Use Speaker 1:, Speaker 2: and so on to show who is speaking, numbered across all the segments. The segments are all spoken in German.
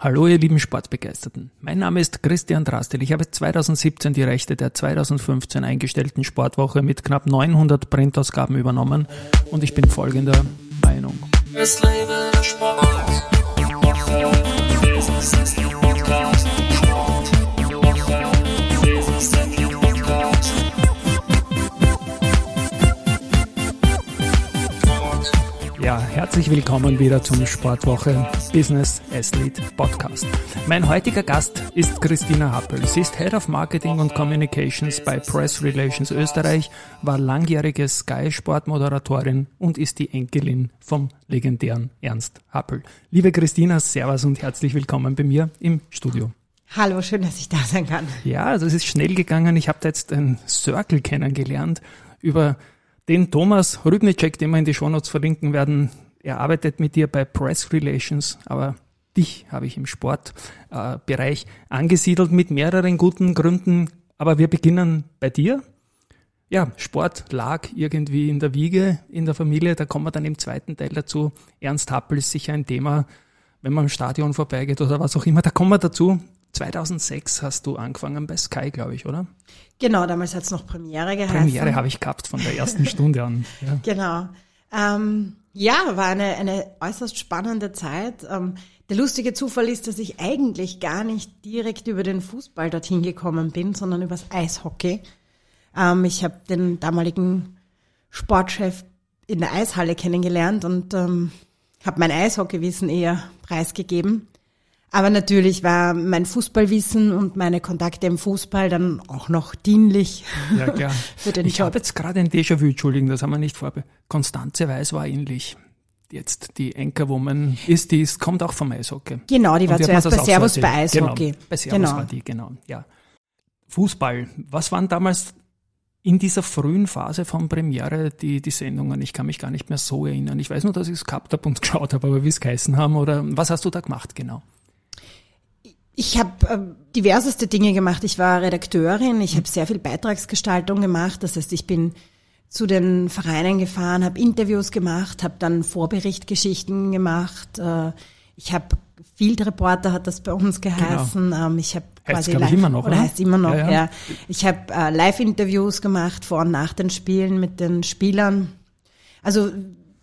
Speaker 1: Hallo ihr lieben Sportbegeisterten. Mein Name ist Christian Drastel. Ich habe 2017 die Rechte der 2015 eingestellten Sportwoche mit knapp 900 Printausgaben übernommen und ich bin folgender Meinung. Es lebe der Sport. Ja, herzlich willkommen wieder zum Sportwoche Business Athlete Podcast. Mein heutiger Gast ist Christina Happel. Sie ist Head of Marketing und Communications bei Press Relations Österreich, war langjährige Sky Sportmoderatorin und ist die Enkelin vom legendären Ernst Happel. Liebe Christina, Servus und herzlich willkommen bei mir im Studio.
Speaker 2: Hallo, schön, dass ich da sein kann.
Speaker 1: Ja, also es ist schnell gegangen. Ich habe da jetzt einen Circle kennengelernt über den Thomas Rübnicek, den wir in die Shownotes verlinken werden, er arbeitet mit dir bei Press Relations, aber dich habe ich im Sportbereich angesiedelt mit mehreren guten Gründen. Aber wir beginnen bei dir. Ja, Sport lag irgendwie in der Wiege in der Familie. Da kommen wir dann im zweiten Teil dazu. Ernst Happel ist sicher ein Thema, wenn man im Stadion vorbeigeht oder was auch immer. Da kommen wir dazu. 2006 hast du angefangen bei Sky, glaube ich, oder?
Speaker 2: Genau, damals hat es noch Premiere geheißen.
Speaker 1: Premiere habe ich gehabt von der ersten Stunde an.
Speaker 2: Ja. Genau. Ähm, ja, war eine, eine äußerst spannende Zeit. Ähm, der lustige Zufall ist, dass ich eigentlich gar nicht direkt über den Fußball dorthin gekommen bin, sondern übers Eishockey. Ähm, ich habe den damaligen Sportchef in der Eishalle kennengelernt und ähm, habe mein Eishockeywissen eher preisgegeben. Aber natürlich war mein Fußballwissen und meine Kontakte im Fußball dann auch noch dienlich
Speaker 1: ja, klar. für den ich habe jetzt gerade ein Déjà-vu, entschuldigen, das haben wir nicht vorbe. Konstanze Weiß war ähnlich. Jetzt die Anchorwoman ist, die ist, kommt auch vom Eishockey.
Speaker 2: Genau, die war zuerst bei Servus bei Eishockey.
Speaker 1: Genau, bei Servus genau. war die, genau, ja. Fußball, was waren damals in dieser frühen Phase von Premiere die, die Sendungen? Ich kann mich gar nicht mehr so erinnern. Ich weiß nur, dass ich es gehabt habe und geschaut habe, aber wie es geheißen haben oder was hast du da gemacht genau?
Speaker 2: Ich habe äh, diverseste Dinge gemacht. Ich war Redakteurin, ich habe sehr viel Beitragsgestaltung gemacht. Das heißt, ich bin zu den Vereinen gefahren, habe Interviews gemacht, habe dann Vorberichtgeschichten gemacht. Äh, ich habe Field Reporter hat das bei uns geheißen. Genau. Ähm, ich habe quasi
Speaker 1: live, immer noch,
Speaker 2: oder, oder heißt immer noch, ja. ja. ja. Ich habe äh, Live-Interviews gemacht vor und nach den Spielen mit den Spielern. Also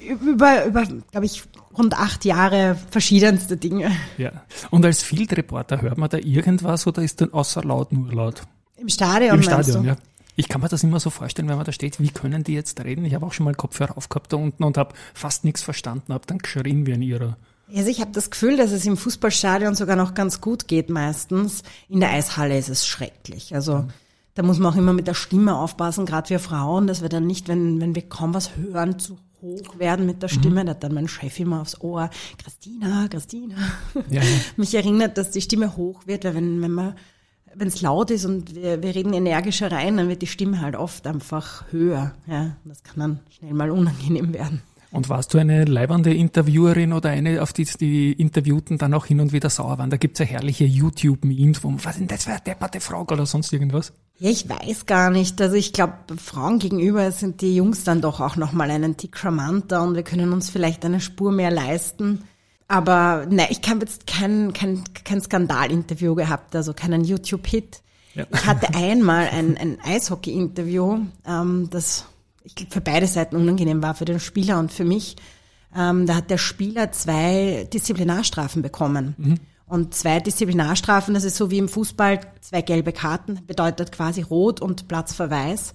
Speaker 2: über, über glaube ich, rund acht Jahre verschiedenste Dinge.
Speaker 1: Ja. Und als Field Reporter hört man da irgendwas oder ist dann außer laut nur laut?
Speaker 2: Im Stadion.
Speaker 1: Im Stadion, ja. Ich kann mir das immer so vorstellen, wenn man da steht, wie können die jetzt reden? Ich habe auch schon mal Kopfhörer aufgehabt da unten und habe fast nichts verstanden, habe dann geschrien wie ein Irrer.
Speaker 2: Also ich habe das Gefühl, dass es im Fußballstadion sogar noch ganz gut geht meistens. In der Eishalle ist es schrecklich. Also mhm. da muss man auch immer mit der Stimme aufpassen, gerade wir Frauen, dass wir dann nicht, wenn, wenn wir kaum was hören, zu hoch werden mit der Stimme. Mhm. Da hat dann mein Chef immer aufs Ohr, Christina, Christina. Ja, ja. Mich erinnert, dass die Stimme hoch wird, weil wenn, wenn man wenn es laut ist und wir, wir reden energischer rein, dann wird die Stimme halt oft einfach höher. Ja, das kann dann schnell mal unangenehm werden.
Speaker 1: Und warst du eine leibernde Interviewerin oder eine, auf die die Interviewten dann auch hin und wieder sauer waren? Da gibt's ja herrliche YouTube-Memes, wo man, was denn das für eine depperte Frage oder sonst irgendwas?
Speaker 2: Ja, ich weiß gar nicht. Also ich glaube, Frauen gegenüber sind die Jungs dann doch auch nochmal einen Tick charmanter und wir können uns vielleicht eine Spur mehr leisten. Aber nein, ich habe jetzt kein, kein, kein Skandalinterview gehabt, also keinen YouTube-Hit. Ja. Ich hatte einmal ein, ein Eishockey-Interview, ähm, das ich glaube, für beide Seiten unangenehm war, für den Spieler und für mich. Ähm, da hat der Spieler zwei Disziplinarstrafen bekommen. Mhm. Und zwei Disziplinarstrafen, das ist so wie im Fußball, zwei gelbe Karten, bedeutet quasi Rot und Platzverweis.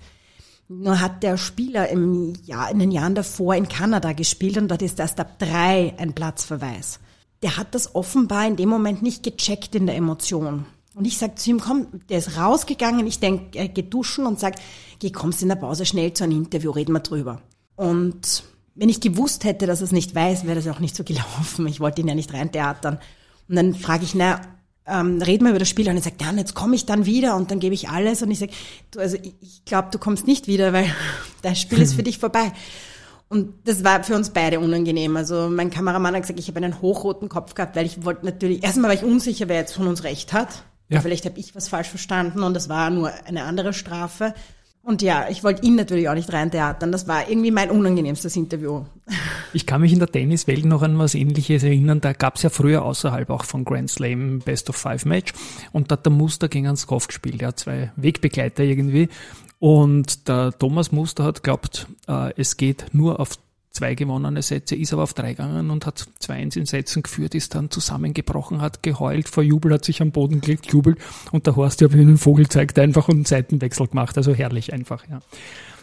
Speaker 2: Nur hat der Spieler im Jahr, in den Jahren davor in Kanada gespielt und dort ist erst ab drei ein Platzverweis. Der hat das offenbar in dem Moment nicht gecheckt in der Emotion. Und ich sag zu ihm, komm, der ist rausgegangen, ich denk, er geht duschen und sag, geh, kommst in der Pause schnell zu einem Interview, reden wir drüber. Und wenn ich gewusst hätte, dass er es nicht weiß, wäre das auch nicht so gelaufen. Ich wollte ihn ja nicht reintheatern. Und dann frage ich, na, ähm, reden wir über das Spiel. Und er sagt, ja, jetzt komme ich dann wieder und dann gebe ich alles. Und ich sage, du, also ich, ich glaube, du kommst nicht wieder, weil das Spiel ist für dich vorbei. Und das war für uns beide unangenehm. Also mein Kameramann hat gesagt, ich habe einen hochroten Kopf gehabt, weil ich wollte natürlich, erstmal war ich unsicher, wer jetzt von uns recht hat. Ja. Vielleicht habe ich was falsch verstanden und es war nur eine andere Strafe. Und ja, ich wollte ihn natürlich auch nicht rein theatern. Das war irgendwie mein unangenehmstes Interview.
Speaker 1: Ich kann mich in der Tenniswelt noch an was ähnliches erinnern. Da gab es ja früher außerhalb auch von Grand Slam Best of Five Match und da hat der Muster gegen einen Skoff gespielt. Er hat zwei Wegbegleiter irgendwie. Und der Thomas Muster hat glaubt, äh, es geht nur auf zwei gewonnene Sätze, ist aber auf drei gegangen und hat zwei eins in Sätzen geführt, ist dann zusammengebrochen, hat geheult vor Jubel, hat sich am Boden gelegt, jubelt und der Horst, der wie einen Vogel zeigt, einfach einen Seitenwechsel gemacht. Also herrlich einfach, ja.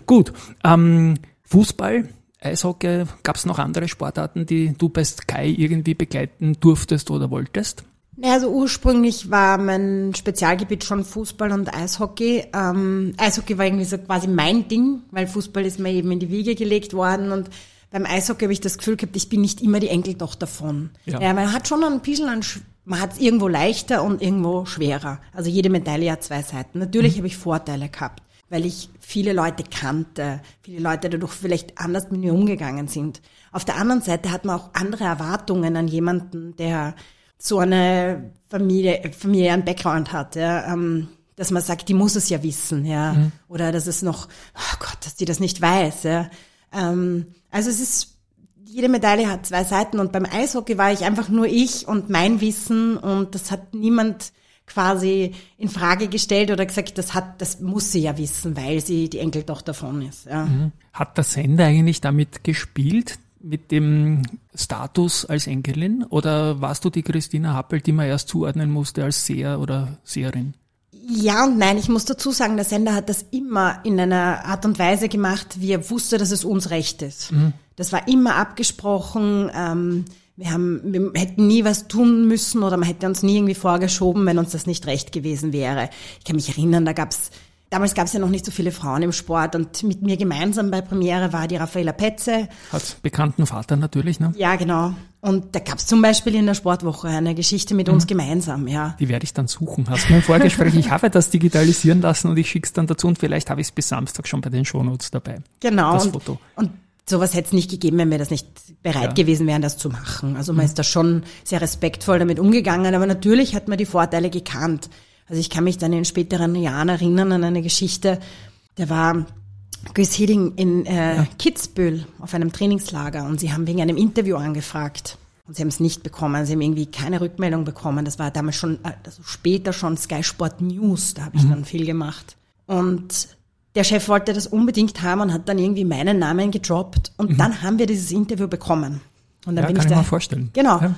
Speaker 1: Gut, ähm, Fußball, Eishockey, gab es noch andere Sportarten, die du bei Sky irgendwie begleiten durftest oder wolltest?
Speaker 2: Also ursprünglich war mein Spezialgebiet schon Fußball und Eishockey. Ähm, Eishockey war irgendwie so quasi mein Ding, weil Fußball ist mir eben in die Wiege gelegt worden und beim Eishockey habe ich das Gefühl gehabt, ich bin nicht immer die Enkeltochter von. Ja, ja man hat schon ein bisschen an, man hat es irgendwo leichter und irgendwo schwerer. Also jede Medaille hat zwei Seiten. Natürlich mhm. habe ich Vorteile gehabt, weil ich viele Leute kannte, viele Leute dadurch vielleicht anders mit mir umgegangen sind. Auf der anderen Seite hat man auch andere Erwartungen an jemanden, der so eine Familie, familiären Background hat, ja, ähm, dass man sagt, die muss es ja wissen, ja, mhm. oder dass es noch, oh Gott, dass die das nicht weiß, ja. Ähm, also es ist, jede Medaille hat zwei Seiten und beim Eishockey war ich einfach nur ich und mein Wissen und das hat niemand quasi in Frage gestellt oder gesagt, das hat, das muss sie ja wissen, weil sie die Enkeltochter davon ist. Ja. Mhm.
Speaker 1: Hat der Sender eigentlich damit gespielt, mit dem Status als Enkelin oder warst du die Christina Happel, die man erst zuordnen musste als Seher oder Seherin?
Speaker 2: Ja und nein, ich muss dazu sagen, der Sender hat das immer in einer Art und Weise gemacht, wie er wusste, dass es uns recht ist. Mhm. Das war immer abgesprochen. Ähm, wir, haben, wir hätten nie was tun müssen oder man hätte uns nie irgendwie vorgeschoben, wenn uns das nicht recht gewesen wäre. Ich kann mich erinnern, da gab's Damals gab es ja noch nicht so viele Frauen im Sport und mit mir gemeinsam bei Premiere war die Raffaella Petze.
Speaker 1: Hat bekannten Vater natürlich, ne?
Speaker 2: Ja, genau. Und da gab es zum Beispiel in der Sportwoche eine Geschichte mit mhm. uns gemeinsam, ja.
Speaker 1: Die werde ich dann suchen. Hast du mir im Vorgespräch, ich habe das digitalisieren lassen und ich schicke es dann dazu und vielleicht habe ich es bis Samstag schon bei den Shownotes dabei.
Speaker 2: Genau. Das und, Foto. Und sowas hätte es nicht gegeben, wenn wir das nicht bereit ja. gewesen wären, das zu machen. Also man mhm. ist da schon sehr respektvoll damit umgegangen, aber natürlich hat man die Vorteile gekannt. Also ich kann mich dann in späteren Jahren erinnern an eine Geschichte, der war Chris Hidding in äh, ja. Kitzbühel auf einem Trainingslager und sie haben wegen einem Interview angefragt. Und sie haben es nicht bekommen, sie haben irgendwie keine Rückmeldung bekommen. Das war damals schon, äh, also später schon Sky Sport News, da habe ich mhm. dann viel gemacht. Und der Chef wollte das unbedingt haben und hat dann irgendwie meinen Namen gedroppt. Und mhm. dann haben wir dieses Interview bekommen. Und dann
Speaker 1: ja,
Speaker 2: bin
Speaker 1: kann
Speaker 2: ich
Speaker 1: da, mir vorstellen.
Speaker 2: Genau. Ja.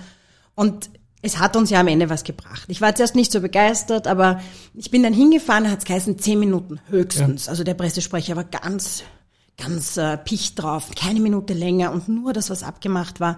Speaker 2: Und es hat uns ja am Ende was gebracht. Ich war zuerst nicht so begeistert, aber ich bin dann hingefahren, hat es geheißen, zehn Minuten höchstens. Ja. Also der Pressesprecher war ganz, ganz äh, picht drauf, keine Minute länger und nur das, was abgemacht war.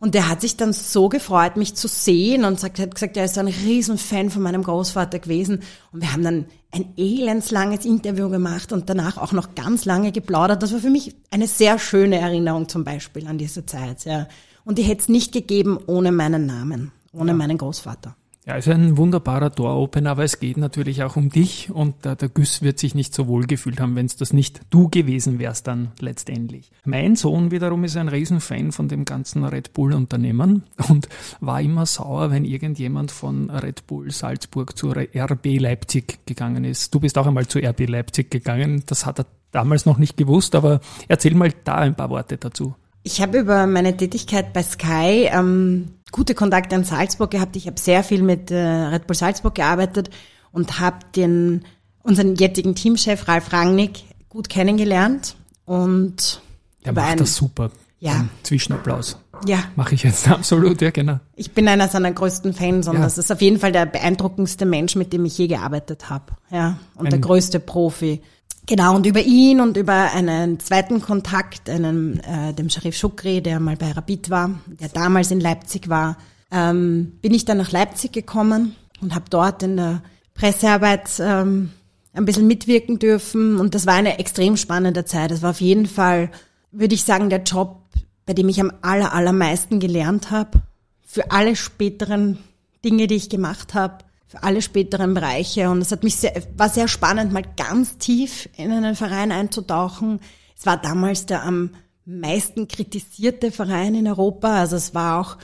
Speaker 2: Und der hat sich dann so gefreut, mich zu sehen und sagt, hat gesagt, er ist ein Riesenfan von meinem Großvater gewesen. Und wir haben dann ein elendslanges Interview gemacht und danach auch noch ganz lange geplaudert. Das war für mich eine sehr schöne Erinnerung zum Beispiel an diese Zeit. Ja. Und die hätte es nicht gegeben ohne meinen Namen ohne ja. meinen Großvater.
Speaker 1: Ja, ist ein wunderbarer Door-Opener, aber es geht natürlich auch um dich und äh, der Güss wird sich nicht so wohl gefühlt haben, wenn es das nicht du gewesen wärst dann letztendlich. Mein Sohn wiederum ist ein Riesenfan von dem ganzen Red Bull-Unternehmen und war immer sauer, wenn irgendjemand von Red Bull Salzburg zur RB Leipzig gegangen ist. Du bist auch einmal zu RB Leipzig gegangen, das hat er damals noch nicht gewusst, aber erzähl mal da ein paar Worte dazu.
Speaker 2: Ich habe über meine Tätigkeit bei Sky ähm, gute Kontakte in Salzburg gehabt. Ich habe sehr viel mit äh, Red Bull Salzburg gearbeitet und habe den unseren jetzigen Teamchef Ralf Rangnick gut kennengelernt und
Speaker 1: er macht ein, das super.
Speaker 2: Ja.
Speaker 1: Zwischenapplaus.
Speaker 2: Ja.
Speaker 1: Mache ich jetzt absolut, ja, genau.
Speaker 2: Ich bin einer seiner größten Fans und ja. das ist auf jeden Fall der beeindruckendste Mensch, mit dem ich je gearbeitet habe. Ja. Und ein, der größte Profi. Genau, und über ihn und über einen zweiten Kontakt, einen, äh, dem Sharif Shukri, der mal bei Rabit war, der damals in Leipzig war, ähm, bin ich dann nach Leipzig gekommen und habe dort in der Pressearbeit ähm, ein bisschen mitwirken dürfen. Und das war eine extrem spannende Zeit. Das war auf jeden Fall, würde ich sagen, der Job, bei dem ich am aller, allermeisten gelernt habe. Für alle späteren Dinge, die ich gemacht habe für alle späteren Bereiche. Und es hat mich sehr, war sehr spannend, mal ganz tief in einen Verein einzutauchen. Es war damals der am meisten kritisierte Verein in Europa. Also es war auch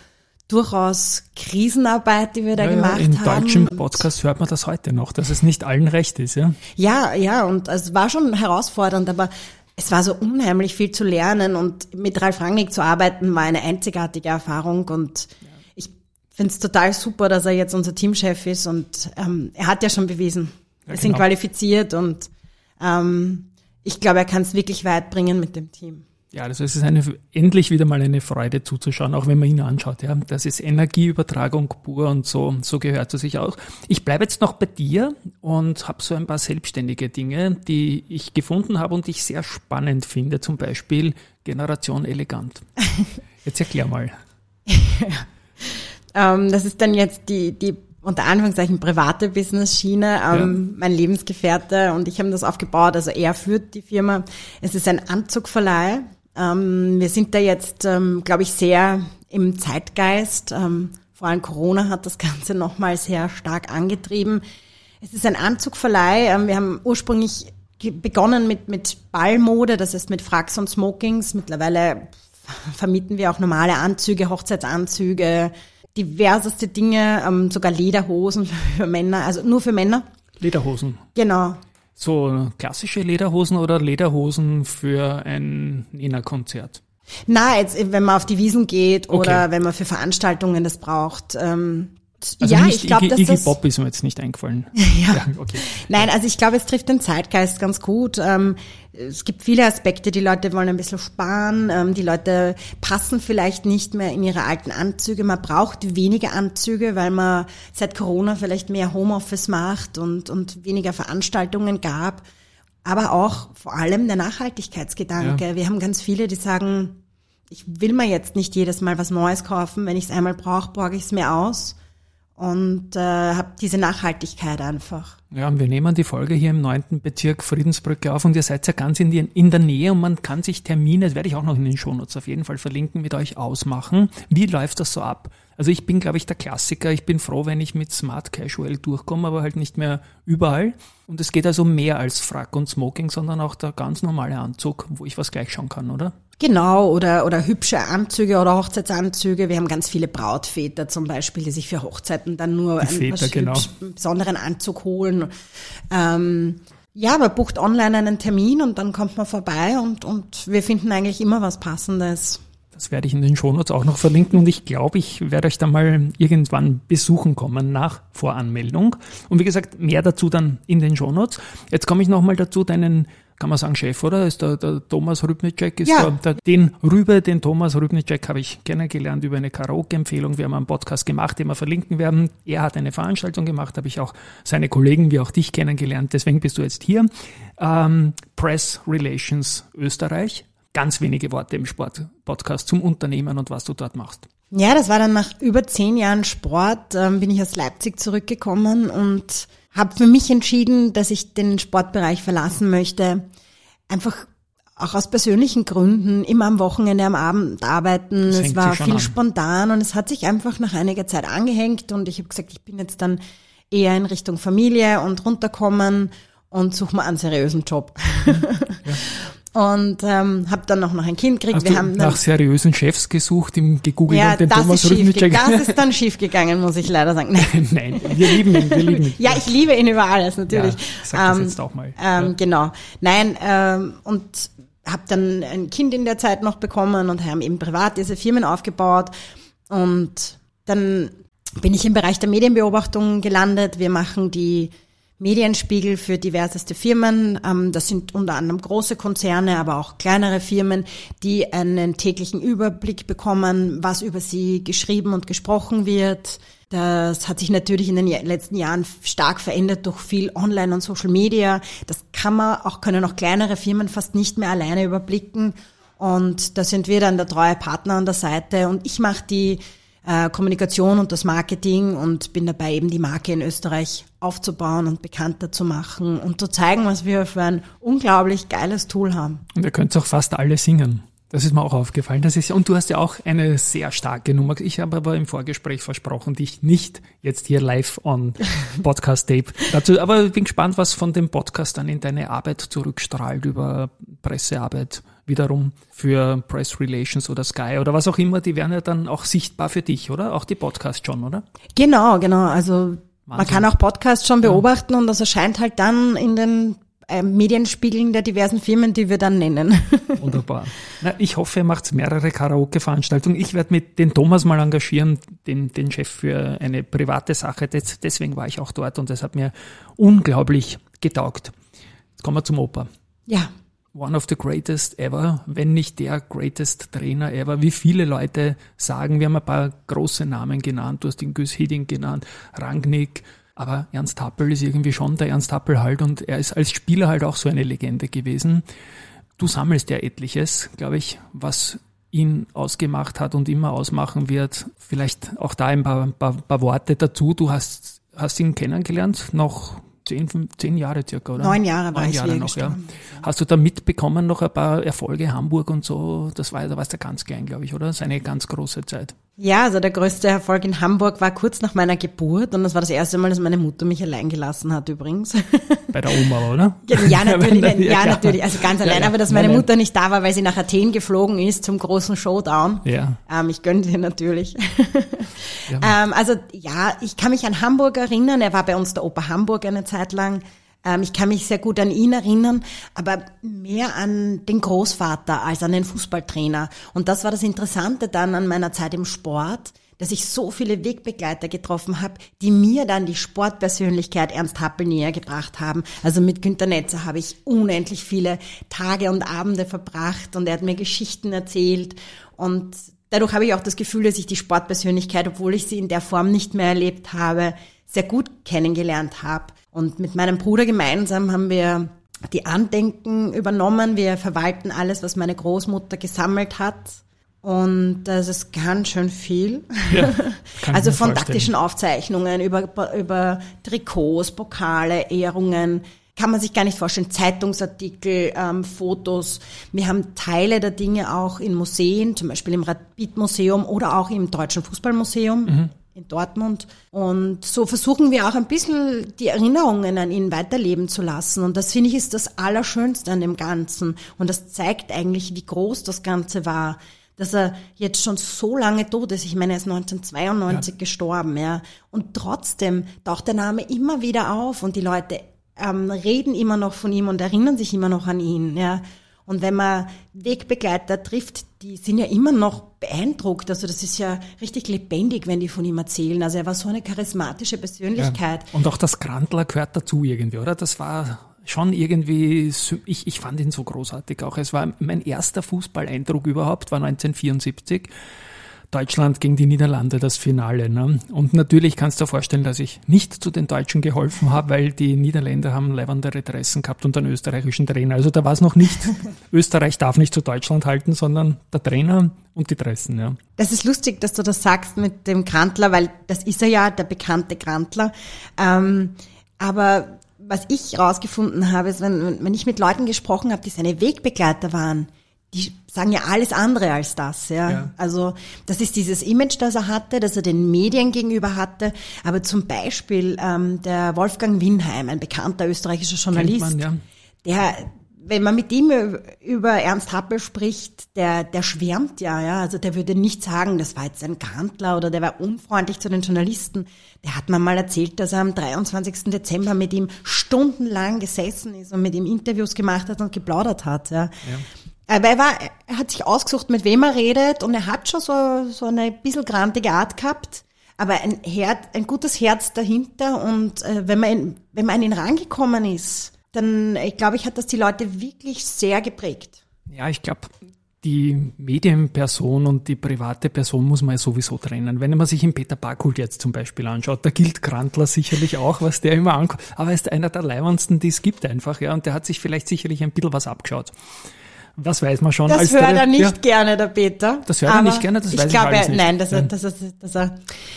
Speaker 2: durchaus Krisenarbeit, die wir da ja, gemacht
Speaker 1: ja, in
Speaker 2: haben.
Speaker 1: In deutschen Podcasts hört man das heute noch, dass es nicht allen recht ist, ja?
Speaker 2: Ja, ja, und es war schon herausfordernd, aber es war so unheimlich viel zu lernen und mit Ralf Rangnick zu arbeiten war eine einzigartige Erfahrung und ich finde es total super, dass er jetzt unser Teamchef ist und ähm, er hat ja schon bewiesen, ja, wir sind genau. qualifiziert und ähm, ich glaube, er kann es wirklich weit bringen mit dem Team.
Speaker 1: Ja, also es ist eine, endlich wieder mal eine Freude zuzuschauen, auch wenn man ihn anschaut. Ja, das ist Energieübertragung pur und so, so gehört es sich auch. Ich bleibe jetzt noch bei dir und habe so ein paar selbstständige Dinge, die ich gefunden habe und ich sehr spannend finde. Zum Beispiel Generation Elegant. Jetzt erklär mal.
Speaker 2: ähm, das ist dann jetzt die, die unter Anführungszeichen private Business-Schiene. Ähm, ja. Mein Lebensgefährte und ich haben das aufgebaut. Also er führt die Firma. Es ist ein Anzugverleih. Ähm, wir sind da jetzt, ähm, glaube ich, sehr im Zeitgeist. Ähm, vor allem Corona hat das Ganze nochmal sehr stark angetrieben. Es ist ein Anzugverleih. Ähm, wir haben ursprünglich begonnen mit, mit Ballmode, das heißt mit Fracks und Smokings. Mittlerweile vermieten wir auch normale Anzüge, Hochzeitsanzüge, diverseste Dinge, ähm, sogar Lederhosen für Männer, also nur für Männer.
Speaker 1: Lederhosen.
Speaker 2: Genau.
Speaker 1: So klassische Lederhosen oder Lederhosen für ein Nena-Konzert?
Speaker 2: Na, jetzt, wenn man auf die Wiesen geht okay. oder wenn man für Veranstaltungen das braucht. Ähm,
Speaker 1: also ja, ich glaube, dass Iggy das Pop ist mir jetzt nicht eingefallen.
Speaker 2: ja. ja okay. Nein, also ich glaube, es trifft den Zeitgeist ganz gut. Ähm, es gibt viele Aspekte. Die Leute wollen ein bisschen sparen. Ähm, die Leute passen vielleicht nicht mehr in ihre alten Anzüge. Man braucht weniger Anzüge, weil man seit Corona vielleicht mehr Homeoffice macht und, und weniger Veranstaltungen gab. Aber auch vor allem der Nachhaltigkeitsgedanke. Ja. Wir haben ganz viele, die sagen, ich will mir jetzt nicht jedes Mal was Neues kaufen. Wenn ich es einmal brauche, borge ich es mir aus und äh, habe diese Nachhaltigkeit einfach.
Speaker 1: Ja, und wir nehmen die Folge hier im neunten Bezirk Friedensbrücke auf und ihr seid ja ganz in, die, in der Nähe und man kann sich Termine, das werde ich auch noch in den Shownotes auf jeden Fall verlinken, mit euch ausmachen. Wie läuft das so ab? Also ich bin, glaube ich, der Klassiker. Ich bin froh, wenn ich mit Smart Casual durchkomme, aber halt nicht mehr überall. Und es geht also mehr als Frack und Smoking, sondern auch der ganz normale Anzug, wo ich was gleich schauen kann, oder?
Speaker 2: Genau, oder, oder hübsche Anzüge oder Hochzeitsanzüge. Wir haben ganz viele Brautväter zum Beispiel, die sich für Hochzeiten dann nur
Speaker 1: einen Väter, genau.
Speaker 2: besonderen Anzug holen. Ähm, ja, man bucht online einen Termin und dann kommt man vorbei und, und wir finden eigentlich immer was Passendes.
Speaker 1: Das werde ich in den Shownotes auch noch verlinken und ich glaube, ich werde euch da mal irgendwann besuchen kommen nach Voranmeldung. Und wie gesagt, mehr dazu dann in den Shownotes. Jetzt komme ich nochmal dazu, deinen kann man sagen, Chef, oder? Ist der, der Thomas Rübnicek, ist ja. der, der, den Rübe, den Thomas Rübnicek habe ich kennengelernt über eine Karaoke-Empfehlung. Wir haben einen Podcast gemacht, den wir verlinken werden. Er hat eine Veranstaltung gemacht, habe ich auch seine Kollegen wie auch dich kennengelernt. Deswegen bist du jetzt hier. Ähm, Press Relations Österreich. Ganz wenige Worte im Sport-Podcast zum Unternehmen und was du dort machst.
Speaker 2: Ja, das war dann nach über zehn Jahren Sport, ähm, bin ich aus Leipzig zurückgekommen und habe für mich entschieden, dass ich den Sportbereich verlassen möchte. Einfach auch aus persönlichen Gründen, immer am Wochenende, am Abend arbeiten. Das es war viel an. spontan und es hat sich einfach nach einiger Zeit angehängt und ich habe gesagt, ich bin jetzt dann eher in Richtung Familie und runterkommen und suche mal einen seriösen Job. Ja. und ähm, habe dann noch noch ein Kind gekriegt.
Speaker 1: Hast wir haben nach seriösen Chefs gesucht, im gegoogelt ja, und den das Thomas ist schief,
Speaker 2: Das ist dann schief gegangen, muss ich leider sagen.
Speaker 1: Nein, Nein wir lieben ihn, wir lieben ihn.
Speaker 2: ja, ich liebe ihn über alles natürlich. Ja,
Speaker 1: sag das ähm, jetzt auch mal.
Speaker 2: Ähm, ja. Genau. Nein, ähm, und habe dann ein Kind in der Zeit noch bekommen und haben eben privat diese Firmen aufgebaut und dann bin ich im Bereich der Medienbeobachtung gelandet. Wir machen die Medienspiegel für diverseste Firmen. Ähm, das sind unter anderem große Konzerne, aber auch kleinere Firmen, die einen täglichen Überblick bekommen, was über sie geschrieben und gesprochen wird. Das hat sich natürlich in den letzten Jahren stark verändert durch viel Online und Social Media. Das kann man auch, können auch kleinere Firmen fast nicht mehr alleine überblicken. Und da sind wir dann der treue Partner an der Seite. Und ich mache die äh, Kommunikation und das Marketing und bin dabei eben die Marke in Österreich aufzubauen und bekannter zu machen und zu zeigen, was wir für ein unglaublich geiles Tool haben.
Speaker 1: Und ihr könnt auch fast alle singen. Das ist mir auch aufgefallen. Das ist, und du hast ja auch eine sehr starke Nummer. Ich habe aber im Vorgespräch versprochen, dich nicht jetzt hier live on Podcast Tape dazu. Aber ich bin gespannt, was von dem Podcast dann in deine Arbeit zurückstrahlt über Pressearbeit, wiederum für Press Relations oder Sky oder was auch immer, die werden ja dann auch sichtbar für dich, oder? Auch die Podcasts schon, oder?
Speaker 2: Genau, genau. Also man kann auch Podcasts schon beobachten ja. und das erscheint halt dann in den äh, Medienspiegeln der diversen Firmen, die wir dann nennen.
Speaker 1: Wunderbar. Na, ich hoffe, ihr macht mehrere Karaoke-Veranstaltungen. Ich werde mit den Thomas mal engagieren, den, den Chef für eine private Sache. Das, deswegen war ich auch dort und das hat mir unglaublich getaugt. Jetzt kommen wir zum Oper.
Speaker 2: Ja.
Speaker 1: One of the greatest ever, wenn nicht der greatest Trainer ever. Wie viele Leute sagen, wir haben ein paar große Namen genannt, du hast den Gus Hiddink genannt, Rangnick, aber Ernst Happel ist irgendwie schon der Ernst Happel halt und er ist als Spieler halt auch so eine Legende gewesen. Du sammelst ja etliches, glaube ich, was ihn ausgemacht hat und immer ausmachen wird. Vielleicht auch da ein paar, paar, paar Worte dazu. Du hast, hast ihn kennengelernt, noch zehn, zehn Jahre circa, oder?
Speaker 2: Neun Jahre war Neun ich Jahre noch, ja.
Speaker 1: Hast du da mitbekommen noch ein paar Erfolge, Hamburg und so? Das war, da warst du ganz klein, glaube ich, oder? Seine ganz große Zeit.
Speaker 2: Ja, also der größte Erfolg in Hamburg war kurz nach meiner Geburt und das war das erste Mal, dass meine Mutter mich allein gelassen hat übrigens.
Speaker 1: Bei der Oma, oder?
Speaker 2: Ja, natürlich, ja, ja natürlich, also ganz allein, ja, ja. aber dass meine nein, Mutter nicht da war, weil sie nach Athen geflogen ist zum großen Showdown. Ja. Ähm, ich gönne sie natürlich. Ähm, also ja, ich kann mich an Hamburg erinnern, er war bei uns der Opa Hamburg eine Zeit lang. Ähm, ich kann mich sehr gut an ihn erinnern, aber mehr an den Großvater als an den Fußballtrainer. Und das war das Interessante dann an meiner Zeit im Sport, dass ich so viele Wegbegleiter getroffen habe, die mir dann die Sportpersönlichkeit Ernst Happel näher gebracht haben. Also mit Günter Netzer habe ich unendlich viele Tage und Abende verbracht und er hat mir Geschichten erzählt und dadurch habe ich auch das Gefühl, dass ich die Sportpersönlichkeit, obwohl ich sie in der Form nicht mehr erlebt habe, sehr gut kennengelernt habe. Und mit meinem Bruder gemeinsam haben wir die Andenken übernommen. Wir verwalten alles, was meine Großmutter gesammelt hat. Und das ist ganz schön viel. Ja, also von vorstellen. taktischen Aufzeichnungen über, über Trikots, Pokale, Ehrungen, kann man sich gar nicht vorstellen. Zeitungsartikel, ähm, Fotos. Wir haben Teile der Dinge auch in Museen, zum Beispiel im Rapid-Museum oder auch im Deutschen Fußballmuseum. Mhm in Dortmund. Und so versuchen wir auch ein bisschen die Erinnerungen an ihn weiterleben zu lassen. Und das finde ich ist das Allerschönste an dem Ganzen. Und das zeigt eigentlich, wie groß das Ganze war. Dass er jetzt schon so lange tot ist. Ich meine, er ist 1992 ja. gestorben, ja. Und trotzdem taucht der Name immer wieder auf und die Leute ähm, reden immer noch von ihm und erinnern sich immer noch an ihn, ja. Und wenn man Wegbegleiter trifft, die sind ja immer noch beeindruckt. Also das ist ja richtig lebendig, wenn die von ihm erzählen. Also er war so eine charismatische Persönlichkeit.
Speaker 1: Ja. Und auch das Grandler gehört dazu irgendwie, oder? Das war schon irgendwie, ich, ich fand ihn so großartig auch. Es war mein erster Fußballeindruck überhaupt, war 1974. Deutschland gegen die Niederlande das Finale. Ne? Und natürlich kannst du dir vorstellen, dass ich nicht zu den Deutschen geholfen habe, weil die Niederländer haben leibendere Dressen gehabt und einen österreichischen Trainer. Also da war es noch nicht, Österreich darf nicht zu Deutschland halten, sondern der Trainer und die Dressen. Ja.
Speaker 2: Das ist lustig, dass du das sagst mit dem Grantler, weil das ist er ja, der bekannte Grantler. Ähm, aber was ich rausgefunden habe, ist, wenn, wenn ich mit Leuten gesprochen habe, die seine Wegbegleiter waren, die sagen ja alles andere als das, ja. ja. Also das ist dieses Image, das er hatte, das er den Medien gegenüber hatte. Aber zum Beispiel ähm, der Wolfgang Winheim, ein bekannter österreichischer Journalist, man, ja. der wenn man mit ihm über Ernst Happel spricht, der, der schwärmt ja, ja. Also der würde nicht sagen, das war jetzt ein Kantler oder der war unfreundlich zu den Journalisten. Der hat mir mal erzählt, dass er am 23. Dezember mit ihm stundenlang gesessen ist und mit ihm Interviews gemacht hat und geplaudert hat, ja. ja. Aber er, war, er hat sich ausgesucht, mit wem er redet und er hat schon so, so eine bisschen grantige Art gehabt, aber ein, Herz, ein gutes Herz dahinter und äh, wenn, man in, wenn man an ihn rangekommen ist, dann, ich glaube, ich hat das die Leute wirklich sehr geprägt.
Speaker 1: Ja, ich glaube, die Medienperson und die private Person muss man ja sowieso trennen. Wenn man sich den Peter Barkult jetzt zum Beispiel anschaut, da gilt Grantler sicherlich auch, was der immer ankommt. Aber er ist einer der leibendsten, die es gibt einfach, ja. Und der hat sich vielleicht sicherlich ein bisschen was abgeschaut. Das weiß man schon.
Speaker 2: Das hört er nicht ja. gerne, der Peter.
Speaker 1: Das hört er nicht gerne, das
Speaker 2: ich
Speaker 1: weiß
Speaker 2: glaube,
Speaker 1: ich alles
Speaker 2: nicht. Nein, dass er, dass er, dass er,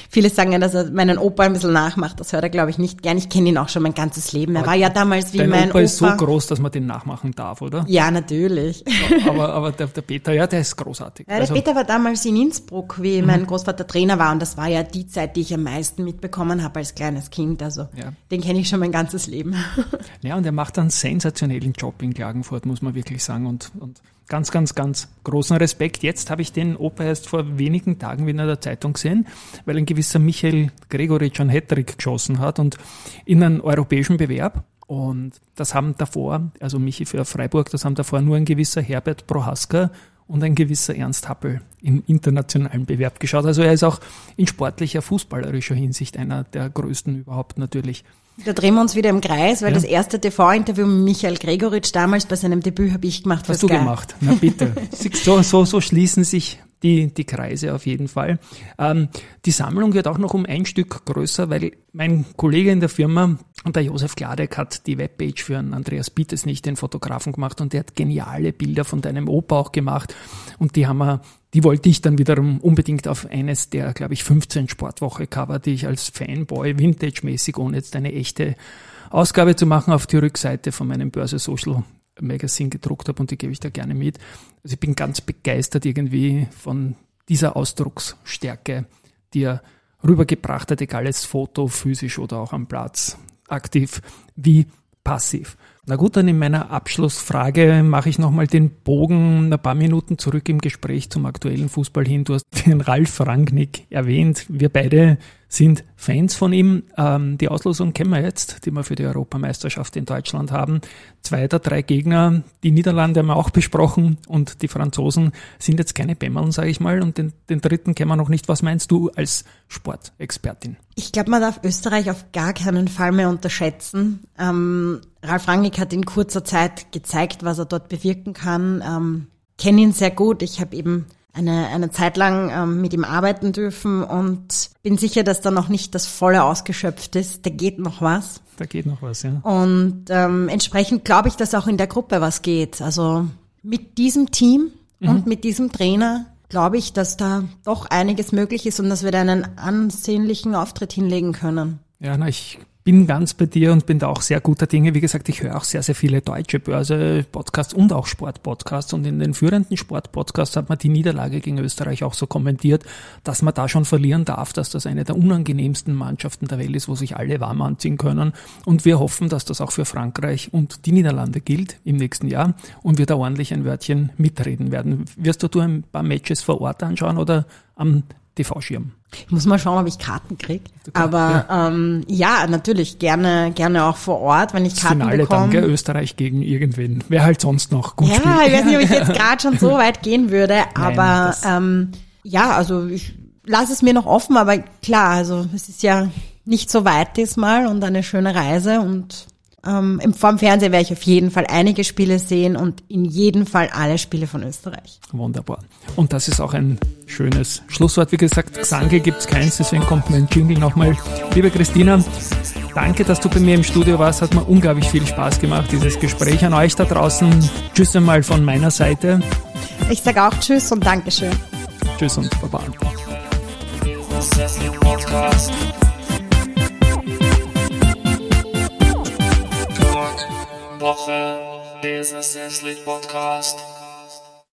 Speaker 2: viele sagen ja, dass er meinen Opa ein bisschen nachmacht. Das hört er, glaube ich, nicht gern. Ich kenne ihn auch schon mein ganzes Leben. Er aber war ja damals wie
Speaker 1: dein
Speaker 2: mein
Speaker 1: Opa. ist so groß, dass man den nachmachen darf, oder?
Speaker 2: Ja, natürlich.
Speaker 1: Aber, aber der, der Peter, ja, der ist großartig.
Speaker 2: Ja, der also, Peter war damals in Innsbruck, wie mhm. mein Großvater Trainer war. Und das war ja die Zeit, die ich am meisten mitbekommen habe als kleines Kind. Also ja. den kenne ich schon mein ganzes Leben.
Speaker 1: Ja, und er macht einen sensationellen Job in Klagenfurt, muss man wirklich sagen. Und, und ganz, ganz, ganz großen Respekt. Jetzt habe ich den Opa erst vor wenigen Tagen wieder in der Zeitung gesehen, weil ein gewisser Michael Gregoritsch einen Hattrick geschossen hat und in einem europäischen Bewerb. Und das haben davor, also Michi für Freiburg, das haben davor nur ein gewisser Herbert Prohaska und ein gewisser Ernst Happel im internationalen Bewerb geschaut. Also er ist auch in sportlicher, fußballerischer Hinsicht einer der größten überhaupt natürlich.
Speaker 2: Da drehen wir uns wieder im Kreis, weil ja. das erste TV-Interview mit Michael Gregoritsch damals bei seinem Debüt habe ich gemacht.
Speaker 1: Hast du Sky. gemacht? Na bitte. so, so, so schließen sich die, die Kreise auf jeden Fall. Ähm, die Sammlung wird auch noch um ein Stück größer, weil mein Kollege in der Firma, der Josef Gladek, hat die Webpage für einen Andreas Bittes nicht den Fotografen gemacht und der hat geniale Bilder von deinem Opa auch gemacht und die haben wir die wollte ich dann wiederum unbedingt auf eines der, glaube ich, 15 Sportwoche-Cover, die ich als Fanboy vintage-mäßig, ohne jetzt eine echte Ausgabe zu machen, auf die Rückseite von meinem Börse Social Magazine gedruckt habe und die gebe ich da gerne mit. Also ich bin ganz begeistert irgendwie von dieser Ausdrucksstärke, die er rübergebracht hat, egal als Foto, physisch oder auch am Platz, aktiv wie passiv. Na gut, dann in meiner Abschlussfrage mache ich nochmal den Bogen ein paar Minuten zurück im Gespräch zum aktuellen Fußball hin. Du hast den Ralf Rangnick erwähnt. Wir beide sind Fans von ihm. Ähm, die Auslosung kennen wir jetzt, die wir für die Europameisterschaft in Deutschland haben. Zwei der drei Gegner, die Niederlande haben wir auch besprochen und die Franzosen sind jetzt keine Bämmeln, sage ich mal. Und den, den dritten kennen wir noch nicht. Was meinst du als Sportexpertin?
Speaker 2: Ich glaube, man darf Österreich auf gar keinen Fall mehr unterschätzen. Ähm, Ralf Rangnick hat in kurzer Zeit gezeigt, was er dort bewirken kann. Ähm, kenne ihn sehr gut. Ich habe eben eine, eine Zeit lang ähm, mit ihm arbeiten dürfen und bin sicher, dass da noch nicht das volle ausgeschöpft ist. Da geht noch was.
Speaker 1: Da geht noch was, ja.
Speaker 2: Und ähm, entsprechend glaube ich, dass auch in der Gruppe was geht. Also mit diesem Team mhm. und mit diesem Trainer glaube ich, dass da doch einiges möglich ist und dass wir da einen ansehnlichen Auftritt hinlegen können.
Speaker 1: Ja, na, ich bin ganz bei dir und bin da auch sehr guter Dinge. Wie gesagt, ich höre auch sehr, sehr viele deutsche Börse-Podcasts und auch Sport-Podcasts. Und in den führenden Sport-Podcasts hat man die Niederlage gegen Österreich auch so kommentiert, dass man da schon verlieren darf, dass das eine der unangenehmsten Mannschaften der Welt ist, wo sich alle warm anziehen können. Und wir hoffen, dass das auch für Frankreich und die Niederlande gilt im nächsten Jahr und wir da ordentlich ein Wörtchen mitreden werden. Wirst du ein paar Matches vor Ort anschauen oder am TV-Schirm.
Speaker 2: Ich muss mal schauen, ob ich Karten kriege. Aber ja. Ähm, ja, natürlich gerne, gerne auch vor Ort, wenn ich das Karten Finale bekomme.
Speaker 1: Dann, Österreich gegen irgendwen. Wer halt sonst noch gut
Speaker 2: ja,
Speaker 1: spielt.
Speaker 2: Ja, ich weiß nicht, ob ich jetzt gerade schon so weit gehen würde, aber Nein, ähm, ja, also ich lasse es mir noch offen, aber klar, also es ist ja nicht so weit diesmal und eine schöne Reise und ähm, Im Vorm Fernsehen werde ich auf jeden Fall einige Spiele sehen und in jedem Fall alle Spiele von Österreich.
Speaker 1: Wunderbar. Und das ist auch ein schönes Schlusswort. Wie gesagt, Gesange gibt es keins, deswegen kommt mein Jingle nochmal. Liebe Christina, danke, dass du bei mir im Studio warst. Hat mir unglaublich viel Spaß gemacht, dieses Gespräch an euch da draußen. Tschüss einmal von meiner Seite.
Speaker 2: Ich sage auch Tschüss und Dankeschön.
Speaker 1: Tschüss und Baba. Woche, dieser Senslich Podcast.